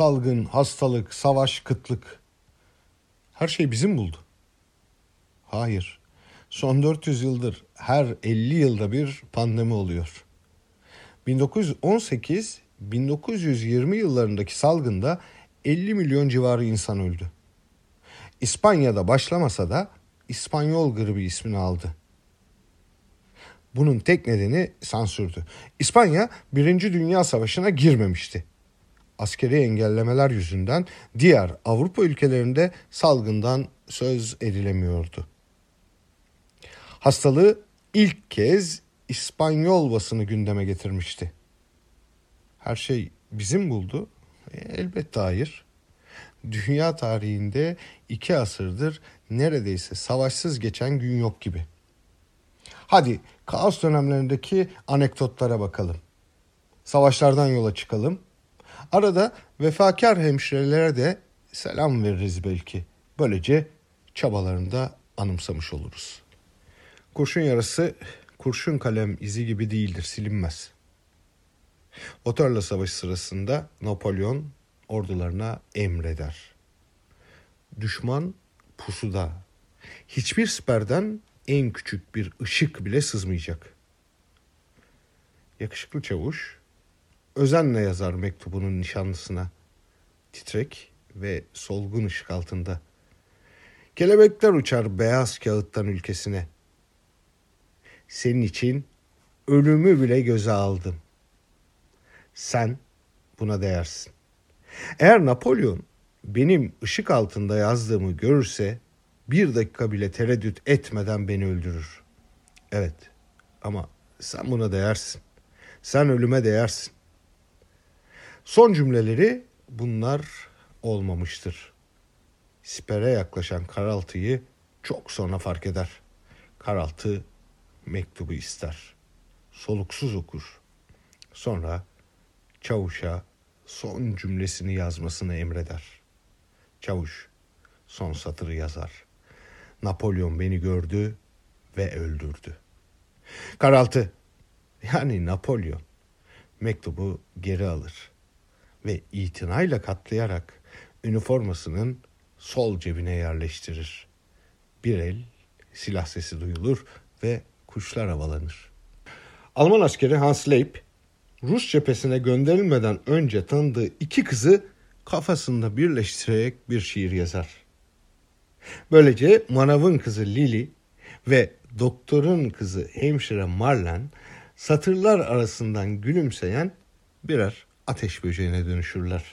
Salgın, hastalık, savaş, kıtlık. Her şey bizim buldu. Hayır. Son 400 yıldır her 50 yılda bir pandemi oluyor. 1918-1920 yıllarındaki salgında 50 milyon civarı insan öldü. İspanya'da başlamasa da İspanyol gribi ismini aldı. Bunun tek nedeni sansürdü. İspanya Birinci Dünya Savaşı'na girmemişti. Askeri engellemeler yüzünden diğer Avrupa ülkelerinde salgından söz edilemiyordu. Hastalığı ilk kez İspanyol basını gündeme getirmişti. Her şey bizim buldu. E, elbette hayır. Dünya tarihinde iki asırdır neredeyse savaşsız geçen gün yok gibi. Hadi kaos dönemlerindeki anekdotlara bakalım. Savaşlardan yola çıkalım. Arada vefakar hemşirelere de selam veririz belki. Böylece çabalarını da anımsamış oluruz. Kurşun yarası kurşun kalem izi gibi değildir, silinmez. Waterloo Savaşı sırasında Napolyon ordularına emreder. Düşman pusuda. Hiçbir siperden en küçük bir ışık bile sızmayacak. Yakışıklı çavuş özenle yazar mektubunun nişanlısına. Titrek ve solgun ışık altında. Kelebekler uçar beyaz kağıttan ülkesine. Senin için ölümü bile göze aldım. Sen buna değersin. Eğer Napolyon benim ışık altında yazdığımı görürse bir dakika bile tereddüt etmeden beni öldürür. Evet ama sen buna değersin. Sen ölüme değersin. Son cümleleri bunlar olmamıştır. Sipere yaklaşan Karaltı'yı çok sonra fark eder. Karaltı mektubu ister. Soluksuz okur. Sonra çavuşa son cümlesini yazmasını emreder. Çavuş son satırı yazar. Napolyon beni gördü ve öldürdü. Karaltı yani Napolyon mektubu geri alır ve itinayla katlayarak üniformasının sol cebine yerleştirir. Bir el silah sesi duyulur ve kuşlar havalanır. Alman askeri Hans Leip Rus cephesine gönderilmeden önce tanıdığı iki kızı kafasında birleştirerek bir şiir yazar. Böylece manavın kızı Lily ve doktorun kızı hemşire Marlen satırlar arasından gülümseyen birer ateş böceğine dönüşürler.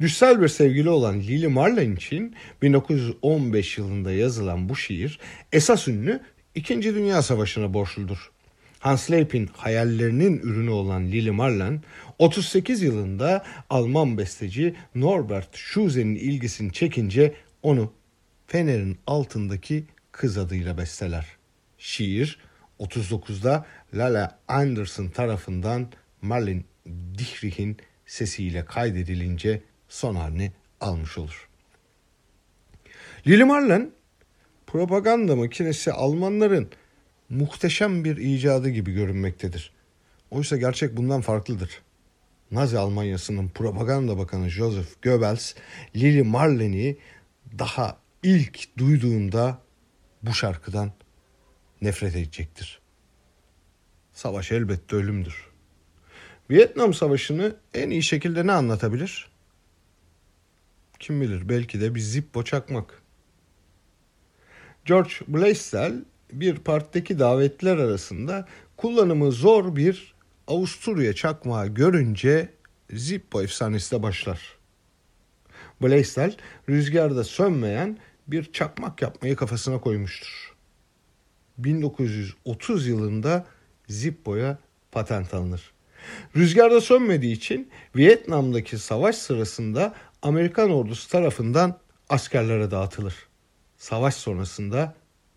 Düşsel bir sevgili olan Lily Marlen için 1915 yılında yazılan bu şiir esas ünlü İkinci Dünya Savaşı'na borçludur. Hans Leip'in hayallerinin ürünü olan Lili Marlen, 38 yılında Alman besteci Norbert Schuse'nin ilgisini çekince onu Fener'in altındaki kız adıyla besteler. Şiir 39'da Lala Anderson tarafından Marlin Dietrich'in sesiyle kaydedilince son halini almış olur. Lili Marlen propaganda makinesi Almanların muhteşem bir icadı gibi görünmektedir. Oysa gerçek bundan farklıdır. Nazi Almanyası'nın propaganda bakanı Joseph Goebbels, Lili Marlen'i daha ilk duyduğunda bu şarkıdan nefret edecektir. Savaş elbette ölümdür. Vietnam Savaşı'nı en iyi şekilde ne anlatabilir? Kim bilir belki de bir zippo çakmak. George Blaisdell bir partideki davetliler arasında kullanımı zor bir Avusturya çakmağı görünce Zippo efsanesi de başlar. Blaisdell rüzgarda sönmeyen bir çakmak yapmayı kafasına koymuştur. 1930 yılında Zippo'ya patent alınır. Rüzgarda sönmediği için Vietnam'daki savaş sırasında Amerikan ordusu tarafından askerlere dağıtılır. Savaş sonrasında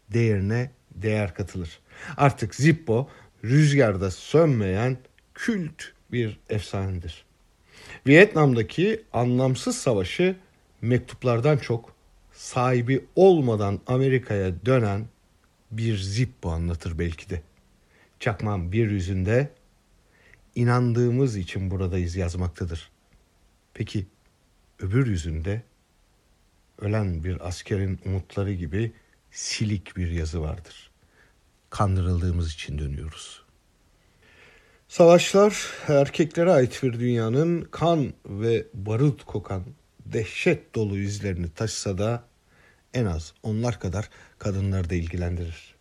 değerine değer katılır. Artık Zippo rüzgarda sönmeyen kült bir efsanedir. Vietnam'daki anlamsız savaşı mektuplardan çok sahibi olmadan Amerika'ya dönen bir Zippo anlatır belki de. Çakmağın bir yüzünde inandığımız için buradayız yazmaktadır. Peki öbür yüzünde ölen bir askerin umutları gibi silik bir yazı vardır. Kandırıldığımız için dönüyoruz. Savaşlar erkeklere ait bir dünyanın kan ve barut kokan dehşet dolu izlerini taşısa da en az onlar kadar kadınları da ilgilendirir.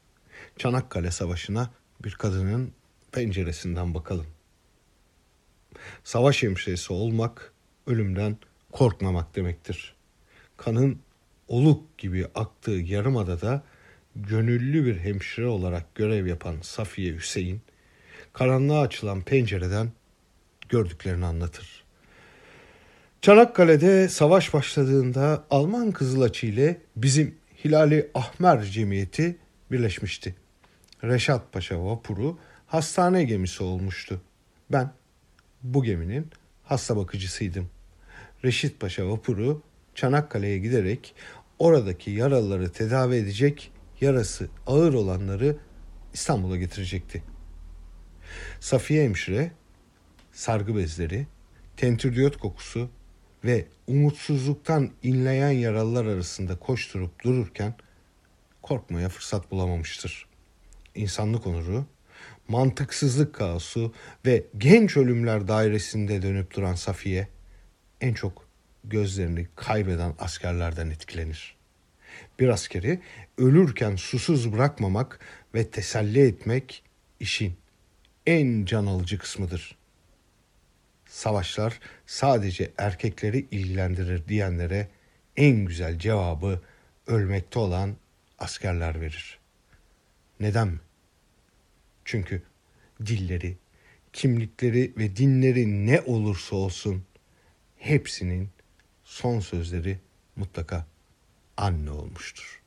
Çanakkale Savaşı'na bir kadının penceresinden bakalım. Savaş hemşiresi olmak ölümden korkmamak demektir. Kanın oluk gibi aktığı yarımadada gönüllü bir hemşire olarak görev yapan Safiye Hüseyin, karanlığa açılan pencereden gördüklerini anlatır. Çanakkale'de savaş başladığında Alman Kızılaçı ile bizim Hilali Ahmer Cemiyeti birleşmişti. Reşat Paşa vapuru hastane gemisi olmuştu. Ben bu geminin hasta bakıcısıydım. Reşit Paşa vapuru Çanakkale'ye giderek oradaki yaralıları tedavi edecek, yarası ağır olanları İstanbul'a getirecekti. Safiye hemşire sargı bezleri, tentürdiyot kokusu ve umutsuzluktan inleyen yaralılar arasında koşturup dururken korkmaya fırsat bulamamıştır. İnsanlık onuru, mantıksızlık kaosu ve genç ölümler dairesinde dönüp duran Safiye en çok gözlerini kaybeden askerlerden etkilenir. Bir askeri ölürken susuz bırakmamak ve teselli etmek işin en can alıcı kısmıdır. Savaşlar sadece erkekleri ilgilendirir diyenlere en güzel cevabı ölmekte olan askerler verir. Neden mi? Çünkü dilleri, kimlikleri ve dinleri ne olursa olsun hepsinin son sözleri mutlaka anne olmuştur.